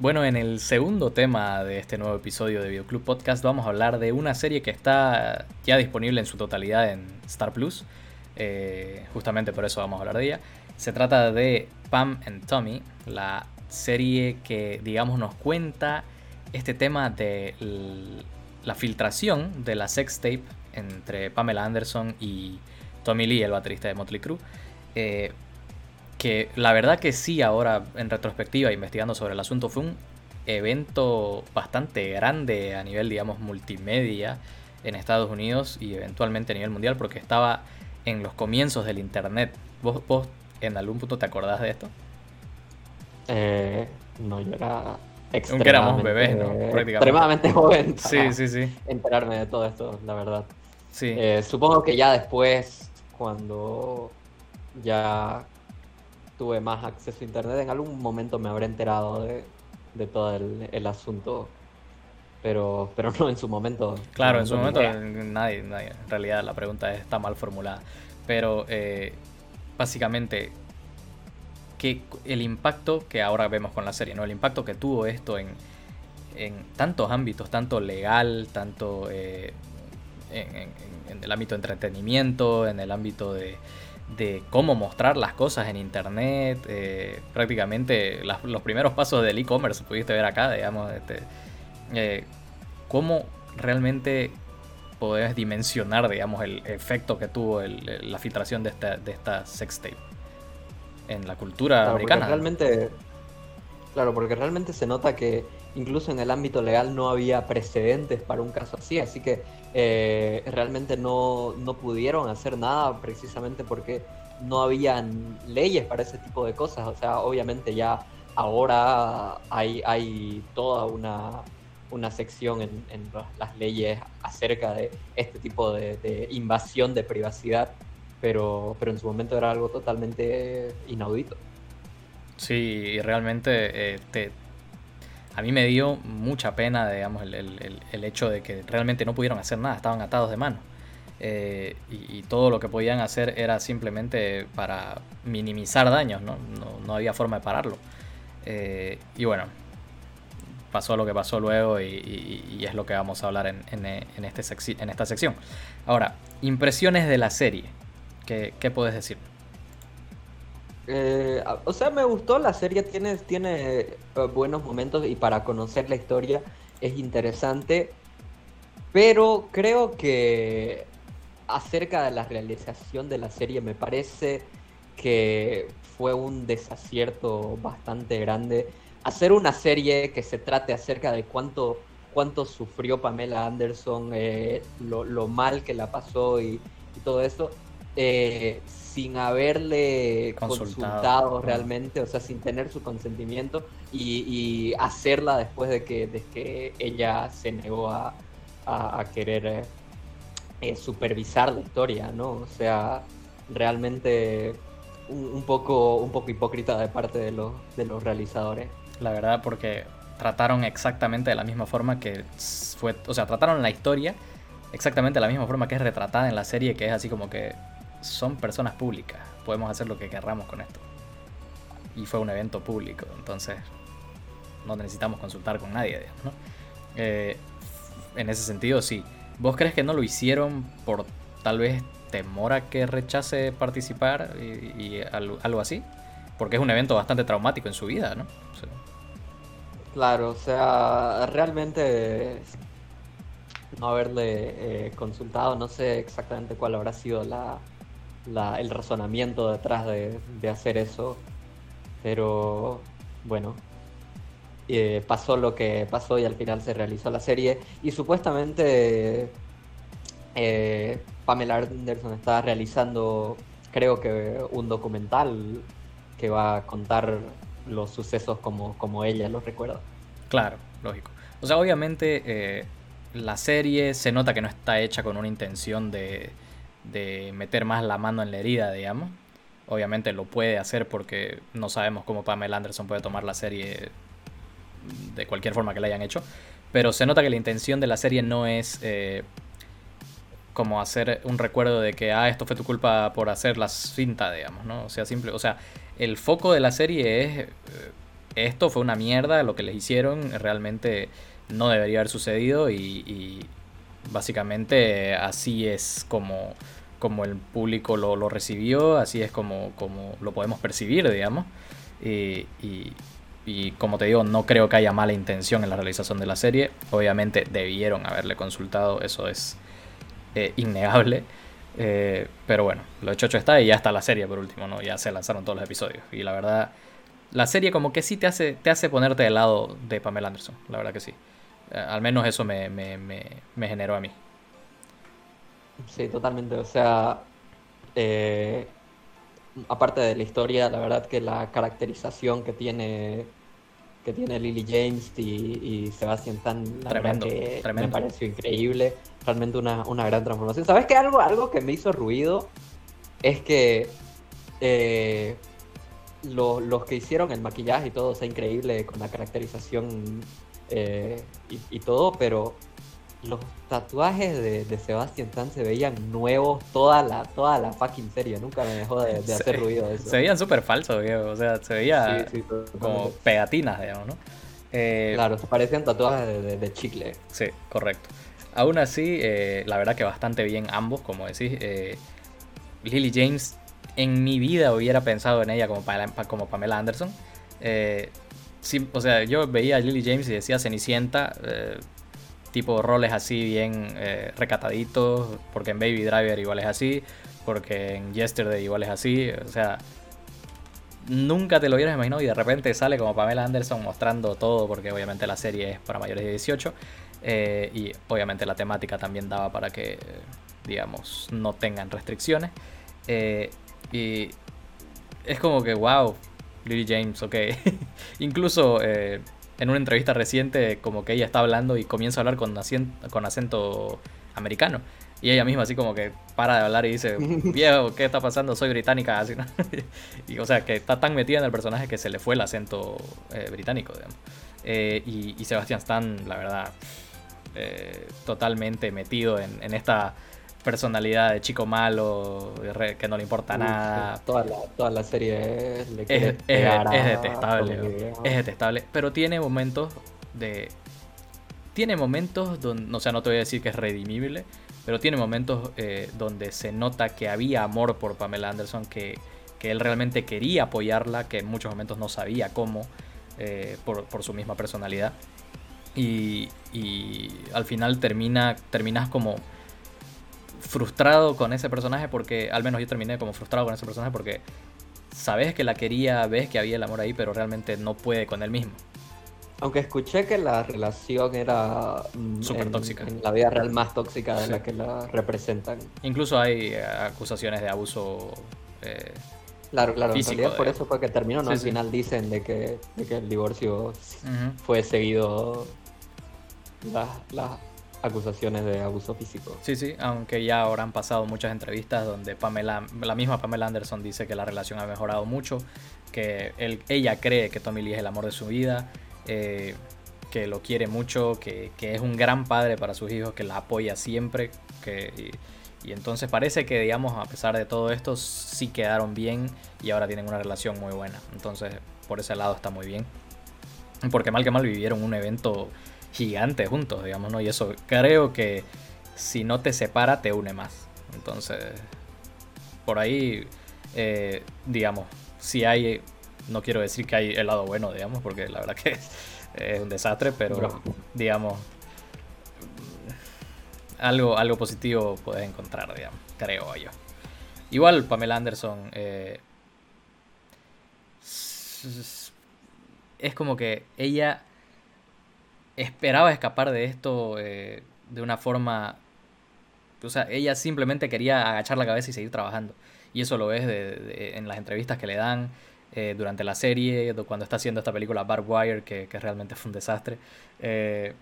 Bueno, en el segundo tema de este nuevo episodio de Videoclub Podcast vamos a hablar de una serie que está ya disponible en su totalidad en Star Plus. Eh, justamente por eso vamos a hablar de ella. Se trata de Pam and Tommy, la serie que, digamos, nos cuenta este tema de la filtración de la sex tape entre Pamela Anderson y Tommy Lee, el baterista de Motley Crue. Eh, que la verdad que sí, ahora en retrospectiva, investigando sobre el asunto, fue un evento bastante grande a nivel, digamos, multimedia en Estados Unidos y eventualmente a nivel mundial, porque estaba en los comienzos del Internet. ¿Vos, vos en algún punto te acordás de esto? Eh, no, yo era Aunque éramos bebés, ¿no? Prácticamente. Extremadamente joven. sí, sí, sí. Enterarme de todo esto, la verdad. Sí. Eh, supongo que ya después, cuando ya tuve más acceso a internet, en algún momento me habré enterado de, todo el, asunto. Pero, pero no en su momento. Claro, en su momento nadie, nadie. En realidad la pregunta está mal formulada. Pero eh, básicamente, que el impacto que ahora vemos con la serie, ¿no? El impacto que tuvo esto en, en tantos ámbitos, tanto legal, tanto eh, en, en, el ámbito de entretenimiento, en el ámbito de, de cómo mostrar las cosas en internet. Eh, prácticamente los primeros pasos del e-commerce pudiste ver acá, digamos, este, eh, cómo realmente podés dimensionar, digamos, el efecto que tuvo la filtración de esta, de esta sextape en la cultura americana. Realmente, claro, porque realmente se nota que incluso en el ámbito legal no había precedentes para un caso así, así que eh, realmente no, pudieron hacer nada precisamente porque no habían leyes para ese tipo de cosas. O sea, obviamente ya ahora hay, hay toda una, una sección en, las leyes acerca de este tipo de, invasión de privacidad, pero, pero en su momento era algo totalmente inaudito. Sí, realmente eh, a mí me dio mucha pena, digamos, el, hecho de que realmente no pudieron hacer nada, estaban atados de mano. Eh, y, todo lo que podían hacer era simplemente para minimizar daños, ¿no? No, había forma de pararlo. Eh, y bueno, pasó lo que pasó luego y, es lo que vamos a hablar en, este en esta sección. Ahora, impresiones de la serie. ¿Qué, qué puedes decir? Eh, o sea, me gustó, la serie tiene, tiene eh, buenos momentos y para conocer la historia es interesante, pero creo que acerca de la realización de la serie me parece que fue un desacierto bastante grande. Hacer una serie que se trate acerca de cuánto, cuánto sufrió Pamela Anderson, eh, lo, mal que la pasó y todo eso, eh, sin haberle consultado, realmente, o sea, sin tener su consentimiento y, hacerla después de que, de que ella se negó a, querer eh, eh, supervisar la historia, ¿no? O sea, realmente un, poco, un poco hipócrita de parte de los, de los realizadores. La verdad, porque trataron exactamente de la misma forma que fue, o sea, trataron la historia exactamente de la misma forma que es retratada en la serie, que es así como que son personas públicas, podemos hacer lo que querramos con esto. Y fue un evento público, entonces no necesitamos consultar con nadie, ¿no? Eh, en ese sentido, sí. ¿Vos crees que no lo hicieron por tal vez temor a que rechace participar y, algo, así? Porque es un evento bastante traumático en su vida, ¿no? Claro, o sea, realmente no haberle eh, consultado, no sé exactamente cuál habrá sido la, el razonamiento detrás de, hacer eso. Pero bueno, eh, pasó lo que pasó y al final se realizó la serie. Y supuestamente eh, Pamela Anderson está realizando, creo que un documental que va a contar los sucesos como, como ella los recuerda. Claro, lógico. O sea, obviamente eh, la serie se nota que no está hecha con una intención de, de meter más la mano en la herida, digamos. Obviamente lo puede hacer porque no sabemos cómo Pamela Anderson puede tomar la serie de cualquier forma que la hayan hecho. Pero se nota que la intención de la serie no es eh, como hacer un recuerdo de que, ah, esto fue tu culpa por hacer la cinta, digamos, ¿no? O sea, simple, o sea, el foco de la serie es eh, esto fue una mierda, lo que les hicieron realmente no debería haber sucedido y, básicamente así es como, como el público lo, recibió, así es como, como lo podemos percibir, digamos. Y, y, como te digo, no creo que haya mala intención en la realización de la serie. Obviamente debieron haberle consultado, eso es eh, innegable. Eh, pero bueno, lo hecho está y ya está la serie por último, ¿no? Ya se lanzaron todos los episodios. Y la verdad, la serie como que sí te hace, te hace ponerte del lado de Pamela Anderson, la verdad que sí. Eh, al menos eso me, me, me, generó a mí. Sí, totalmente. O sea, eh, aparte de la historia, la verdad que la caracterización que tiene que tiene Lily James y, Sebastian Stan, la verdad que me pareció increíble. Realmente una, gran transformación. ¿Sabes qué? Algo, algo que me hizo ruido es que eh, los que hicieron el maquillaje y todo, o increíble con la caracterización eh, y, todo, pero los tatuajes de, de Sebastian Stan se veían nuevos toda la, toda la fucking serie. Nunca me dejó de, hacer ruido eso. Se veían súper falsos, O sea, se veía como pegatinas, digamos, ¿no? Eh, claro, se parecían tatuajes de, chicle. Sí, correcto. Aún así, eh, la verdad que bastante bien ambos, como decís. Lily James, en mi vida hubiera pensado en ella como, como Pamela Anderson. Sí, o sea, yo veía a Lily James y decía Cenicienta, eh, tipo roles así bien eh, recataditos, porque en Baby Driver igual es así, porque en Yesterday igual es así, o sea, nunca te lo hubieras imaginado y de repente sale como Pamela Anderson mostrando todo, porque obviamente la serie es para mayores de 18 eh, y obviamente la temática también daba para que, digamos, no tengan restricciones. y es como que, wow, Lily James, ok. Incluso eh, en una entrevista reciente, como que ella está hablando y comienza a hablar con, con acento americano. Y ella misma así como que para de hablar y dice, viejo, ¿qué está pasando? Soy británica, así, ¿no? y, o sea, que está tan metida en el personaje que se le fue el acento eh, británico, digamos. Eh, y, y, Sebastián Stan, la verdad, totalmente metido en, en esta personalidad de chico malo, que no le importa nada. Toda la, toda la serie es, detestable. Es detestable. Pero tiene momentos de. Tiene momentos donde. O sea, no te voy a decir que es redimible. Pero tiene momentos eh, donde se nota que había amor por Pamela Anderson. Que, que, él realmente quería apoyarla. Que en muchos momentos no sabía cómo. Eh, por, por, su misma personalidad. Y, y al final termina, terminas como frustrado con ese personaje porque, al menos yo terminé como frustrado con ese personaje porque sabes que la quería, ves que había el amor ahí, pero realmente no puede con él mismo. Aunque escuché que la relación era mm, súper tóxica. En la vida real más tóxica de la que la representan. Incluso hay eh, acusaciones de abuso. Eh, claro, claro. en realidad por eso fue que terminó. ¿no? Al final dicen de que, que el divorcio fue seguido la, acusaciones de abuso físico. Sí, sí, aunque ya ahora han pasado muchas entrevistas donde Pamela, la misma Pamela Anderson dice que la relación ha mejorado mucho, que ella cree que Tommy Lee es el amor de su vida, eh, que lo quiere mucho, que, es un gran padre para sus hijos, que la apoya siempre, que, y, entonces parece que, digamos, a pesar de todo esto, sí quedaron bien y ahora tienen una relación muy buena. Entonces, por ese lado está muy bien. Porque mal que mal vivieron un evento gigante juntos, digamos, ¿no? Y eso creo que si no te separa, te une más. Entonces, por ahí, eh, digamos, si hay, no quiero decir que hay el lado bueno, digamos, porque la verdad que es un desastre, pero digamos, algo, algo positivo puedes encontrar, digamos, creo yo. Igual Pamela Anderson eh, es como que ella esperaba escapar de esto eh, de una forma... O sea, ella simplemente quería agachar la cabeza y seguir trabajando. Y eso lo ves en las entrevistas que le dan eh, durante la serie, cuando está haciendo esta película Barbed Wire, que, realmente fue un desastre. Eh,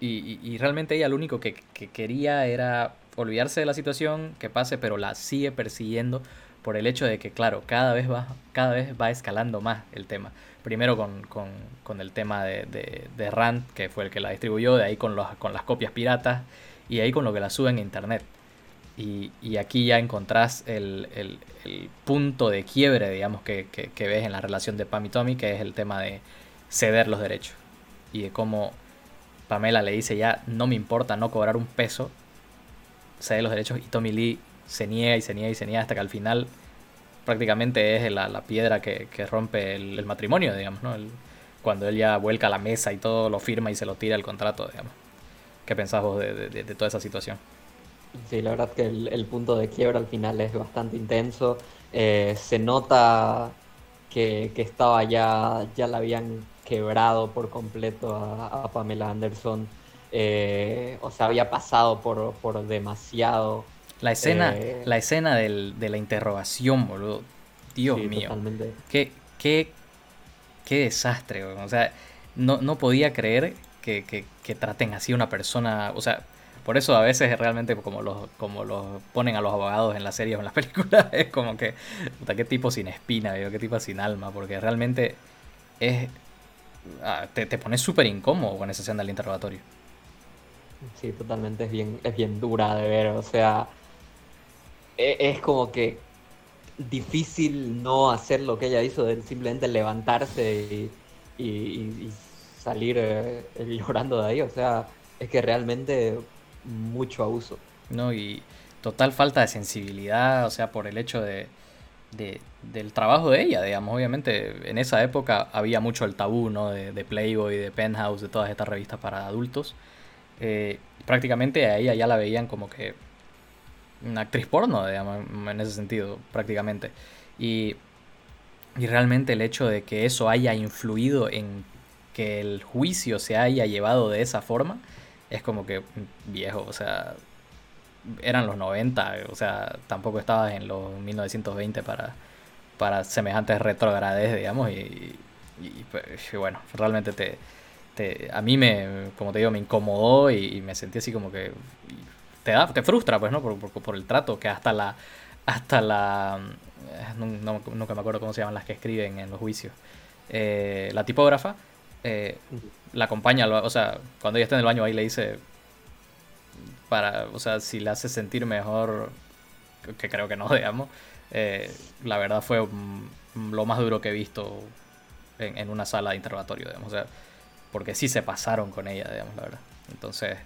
y, realmente ella lo único que, que, quería era olvidarse de la situación, que pase, pero la sigue persiguiendo por el hecho de que, claro, cada vez va, cada vez va escalando más el tema. Primero con, con, con el tema de, de, Rand, que fue el que la distribuyó, de ahí con, los, con las copias piratas, y ahí con lo que la sube en internet. Y, aquí ya encontrás el, punto de quiebre, digamos, que, ves en la relación de Pam y Tommy, que es el tema de ceder los derechos. Y de cómo Pamela le dice ya, no me importa no cobrar un peso, cede los derechos, y Tommy Lee se niega y se niega y se niega hasta que al final prácticamente es la, piedra que, rompe el, matrimonio, digamos, ¿no? cuando él ya vuelca a la mesa y todo, lo firma y se lo tira el contrato, digamos. ¿Qué pensás vos de, toda esa situación? Sí, la verdad que el, punto de quiebra al final es bastante intenso. Eh, se nota que, estaba ya, ya la habían quebrado por completo a, Pamela Anderson. Eh, o sea, había pasado por, por demasiado la escena, eh, la escena del, de la interrogación, boludo. Dios mío. Qué, qué, qué desastre, O sea, no, no podía creer que, que, traten así a una persona. O sea, por eso a veces realmente como los, como los ponen a los abogados en las series o en las películas, es como que, puta, qué tipo sin espina, qué tipo sin alma, porque realmente es... Ah, te, te pones súper incómodo con esa escena del interrogatorio. Sí, totalmente es bien, es bien dura de ver, o sea, es como que difícil no hacer lo que ella hizo, de simplemente levantarse y, salir eh, llorando de ahí. O sea, es que realmente mucho abuso. No, y total falta de sensibilidad, o sea, por el hecho de, del trabajo de ella, digamos. Obviamente, en esa época había mucho el tabú, ¿no? De, de Playboy, de Penthouse, de todas estas revistas para adultos. Eh, prácticamente a ella ya la veían como que una actriz porno, digamos, en ese sentido, prácticamente. Y, y realmente el hecho de que eso haya influido en que el juicio se haya llevado de esa forma, es como que viejo, o sea, eran los 90, o sea, tampoco estabas en los 1920 para, para semejantes retrogrades, digamos, y, pues, bueno, realmente te, te, a mí me, como te digo, me incomodó y me sentí así como que te da, te frustra, pues, ¿no? Por, por, el trato que hasta la, hasta la, eh, no, nunca me acuerdo cómo se llaman las que escriben en los juicios, eh, la tipógrafa, eh, la acompaña, o sea, cuando ella está en el baño ahí le dice, para, o sea, si le hace sentir mejor, que creo que no, digamos, la verdad fue lo más duro que he visto en, en, una sala de interrogatorio, digamos, o sea, porque sí se pasaron con ella, digamos, la verdad. Entonces,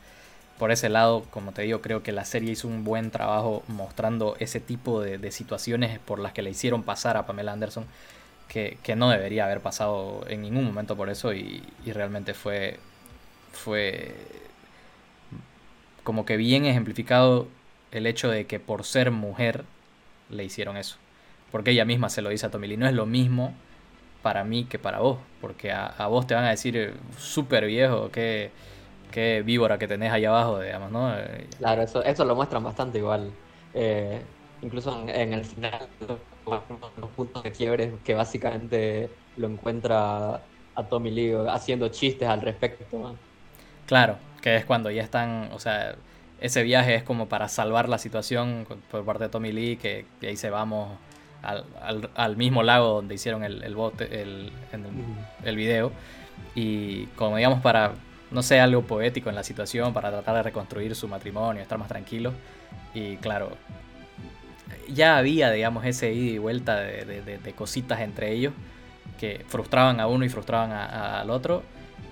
por ese lado, como te digo, creo que la serie hizo un buen trabajo mostrando ese tipo de, situaciones por las que le hicieron pasar a Pamela Anderson, que, no debería haber pasado en ningún momento por eso y, realmente fue, fue como que bien ejemplificado el hecho de que por ser mujer le hicieron eso. Porque ella misma se lo dice a Tommy Lee, no es lo mismo para mí que para vos, porque a, a vos te van a decir eh, súper viejo que qué víbora que tenés ahí abajo, digamos, ¿no? Claro, eso, eso lo muestran bastante igual. Eh, incluso en, el final, los puntos de quiebre que básicamente lo encuentra a Tommy Lee haciendo chistes al respecto. Claro, que es cuando ya están, o sea, ese viaje es como para salvar la situación por parte de Tommy Lee, que, ahí se vamos al, mismo lago donde hicieron el, bote, el, el video. Y como digamos, para no sé, algo poético en la situación para tratar de reconstruir su matrimonio, estar más tranquilo. Y claro, ya había, digamos, ese ida y vuelta de, cositas entre ellos que frustraban a uno y frustraban al otro.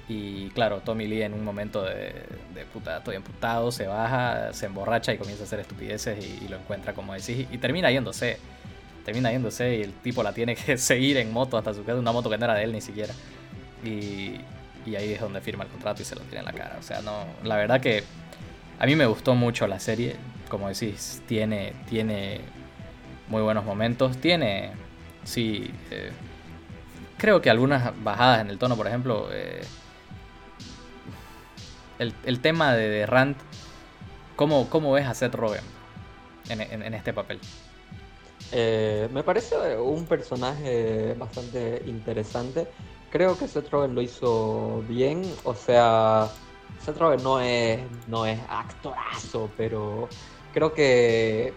Y claro, Tommy Lee en un momento de, puta, estoy emputado, se baja, se emborracha y comienza a hacer estupideces y, lo encuentra, como decís, y termina yéndose. Termina yéndose y el tipo la tiene que seguir en moto hasta su casa, una moto que no era de él ni siquiera. Y, y ahí es donde firma el contrato y se lo tira en la cara. O sea, no, la verdad que a mí me gustó mucho la serie, como decís, tiene, tiene muy buenos momentos, tiene, sí, eh, creo que algunas bajadas en el tono, por ejemplo, eh, el, tema de, Rand, ¿cómo, ¿cómo, ves a Seth Rogen en, este papel? Eh, me parece un personaje bastante interesante creo que Seth Rogen lo hizo bien. O sea, Seth Rogen no es, no es actorazo, pero creo que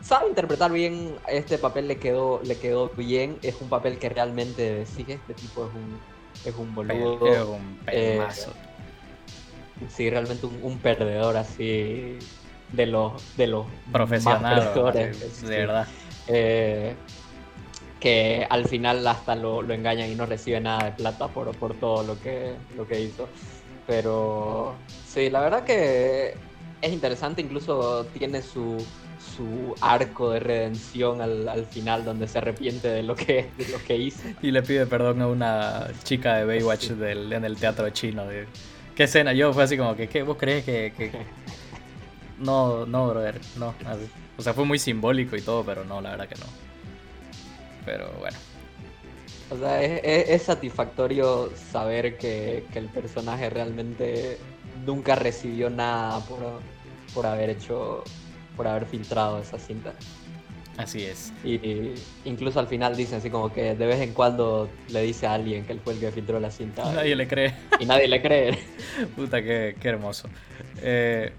sabe interpretar bien este papel le quedó le quedó bien es un papel que realmente sigue este tipo es un es un boludo es un eh, sí realmente un, perdedor así de los, de los profesionales, de, verdad. Eh, que al final hasta lo, lo, engañan y no recibe nada de plata por, por todo lo que, lo que hizo. Pero sí, la verdad que es interesante, incluso tiene su, su arco de redención al, al, final donde se arrepiente de lo que, de lo que hizo. Y le pide perdón a una chica de Baywatch del, en el teatro chino. ¿Qué escena? Yo fue así como que, ¿qué? ¿Vos crees que, que... No, no, brother, no. O sea, fue muy simbólico y todo, pero no, la verdad que no. Pero bueno. O sea, es, satisfactorio saber que, que, el personaje realmente nunca recibió nada por, por haber hecho, por haber filtrado esa cinta. Así es. Y, incluso al final dicen así como que de vez en cuando le dice a alguien que él fue el que filtró la cinta. Y nadie le cree. Y nadie le cree. Puta, qué, qué hermoso. Eh,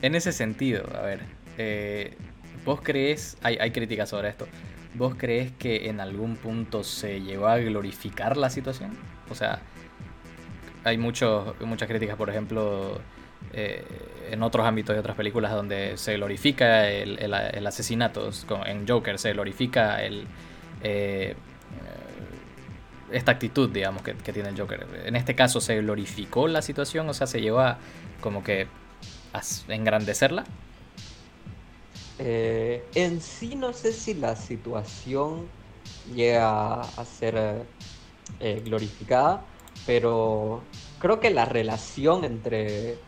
en ese sentido, a ver, eh, ¿vos crees, hay, hay críticas sobre esto, ¿vos crees que en algún punto se llegó a glorificar la situación? O sea, hay muchos, muchas críticas, por ejemplo, eh, en otros ámbitos de otras películas donde se glorifica el, el, asesinato. En Joker se glorifica el, eh, esta actitud, digamos, que, que, tiene el Joker. En este caso se glorificó la situación, o sea, se llevó a como que engrandecerla? Eh, en sí no sé si la situación llega a ser eh, glorificada, pero creo que la relación entre,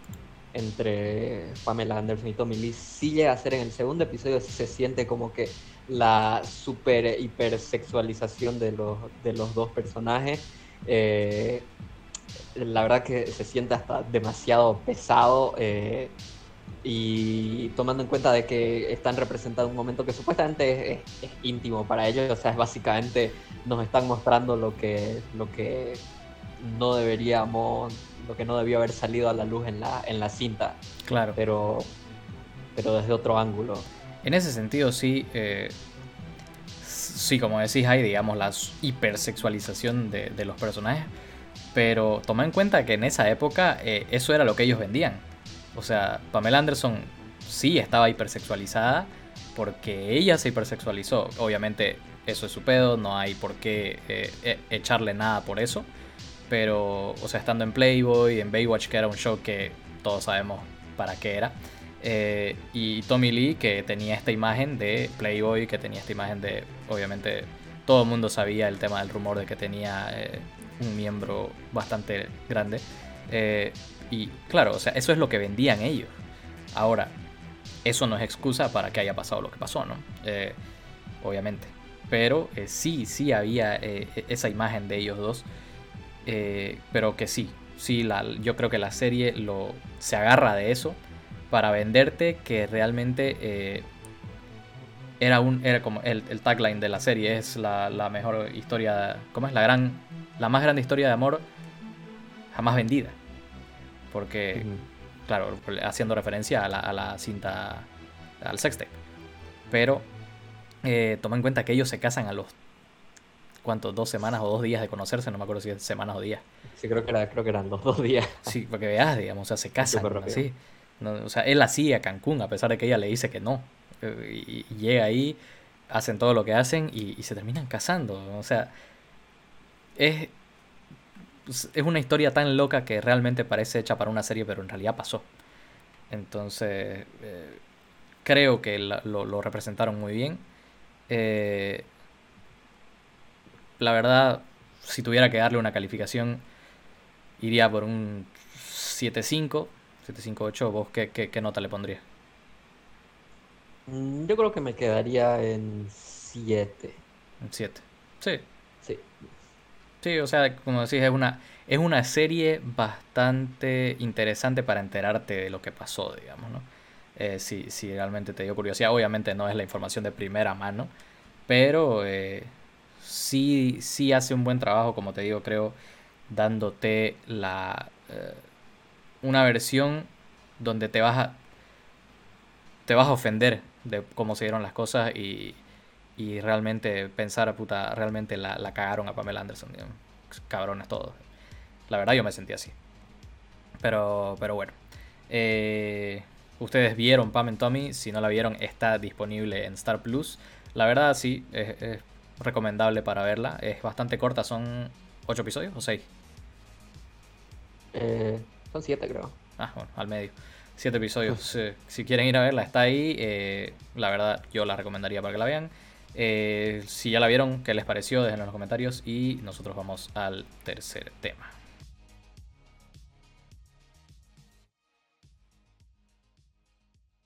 entre Pamela Anderson y Tommy Lee sí llega a ser en el segundo episodio, se siente como que la super hipersexualización de los, de los dos personajes. Eh, la verdad que se siente hasta demasiado pesado eh, y tomando en cuenta de que están representando un momento que supuestamente es, íntimo para ellos, o sea, es básicamente nos están mostrando lo que, lo que no deberíamos, lo que no debió haber salido a la luz en la, en la cinta. Claro. Pero, pero desde otro ángulo. En ese sentido, sí. Eh, sí, como decís, hay, digamos, la hipersexualización de, de los personajes pero toma en cuenta que en esa época eh, eso era lo que ellos vendían. O sea, Pamela Anderson sí estaba hipersexualizada porque ella se hipersexualizó. Obviamente eso es su pedo, no hay por qué eh, e, echarle nada por eso. Pero, o sea, estando en Playboy, en Baywatch, que era un show que todos sabemos para qué era. Eh, y Tommy Lee, que tenía esta imagen de Playboy, que tenía esta imagen de, obviamente, todo el mundo sabía el tema del rumor de que tenía un miembro bastante grande. Eh, y claro, o sea, eso es lo que vendían ellos. Ahora, eso no es excusa para que haya pasado lo que pasó, ¿no? Eh, obviamente. Pero eh, sí, sí había esa imagen de ellos dos. pero que sí, sí, la, yo creo que la serie lo, se agarra de eso para venderte que realmente era un era como el, el, tagline de la serie es la, la mejor historia, ¿cómo es? La gran la más grande historia de amor jamás vendida. Porque, claro, haciendo referencia a la, a la cinta, al sextape. Pero eh, toma en cuenta que ellos se casan a los, ¿cuántos? Dos semanas o dos días de conocerse, no me acuerdo si es semanas o días. Sí, creo que, era, creo que eran los dos días. Sí, porque veas, digamos, o sea, se casan así. o sea, él así a Cancún, a pesar de que ella le dice que no. Eh, y, llega ahí, hacen todo lo que hacen y, y se terminan casando. O sea, es, es una historia tan loca que realmente parece hecha para una serie, pero en realidad pasó. Entonces, eh, creo que lo, representaron muy bien. Eh, la verdad, si tuviera que darle una calificación, iría por un 7.5, 7.5.8. ¿Vos qué, qué, qué nota le pondrías? Mm, yo creo que me quedaría en 7. En 7. Sí. Sí. Sí, o sea, como decís, es una, es una serie bastante interesante para enterarte de lo que pasó, digamos, ¿no? Eh, si, realmente te dio curiosidad, obviamente no es la información de primera mano, pero eh, sí, sí hace un buen trabajo, como te digo, creo, dándote la, eh, una versión donde te vas a, te vas a ofender de cómo se dieron las cosas y, y realmente pensar, puta, realmente la, la cagaron a Pamela Anderson. Cabrones todos. La verdad yo me sentí así. Pero, pero bueno. Eh, Ustedes vieron Pam and Tommy, si no la vieron está disponible en Star Plus. La verdad sí, es, recomendable para verla. Es bastante corta, son 8 episodios o 6. Eh, son 7 creo. Ah, bueno, al medio. 7 episodios. si quieren ir a verla, está ahí. Eh, la verdad, yo la recomendaría para que la vean. Eh, si ya la vieron, ¿qué les pareció? Déjenlo en los comentarios y nosotros vamos al tercer tema.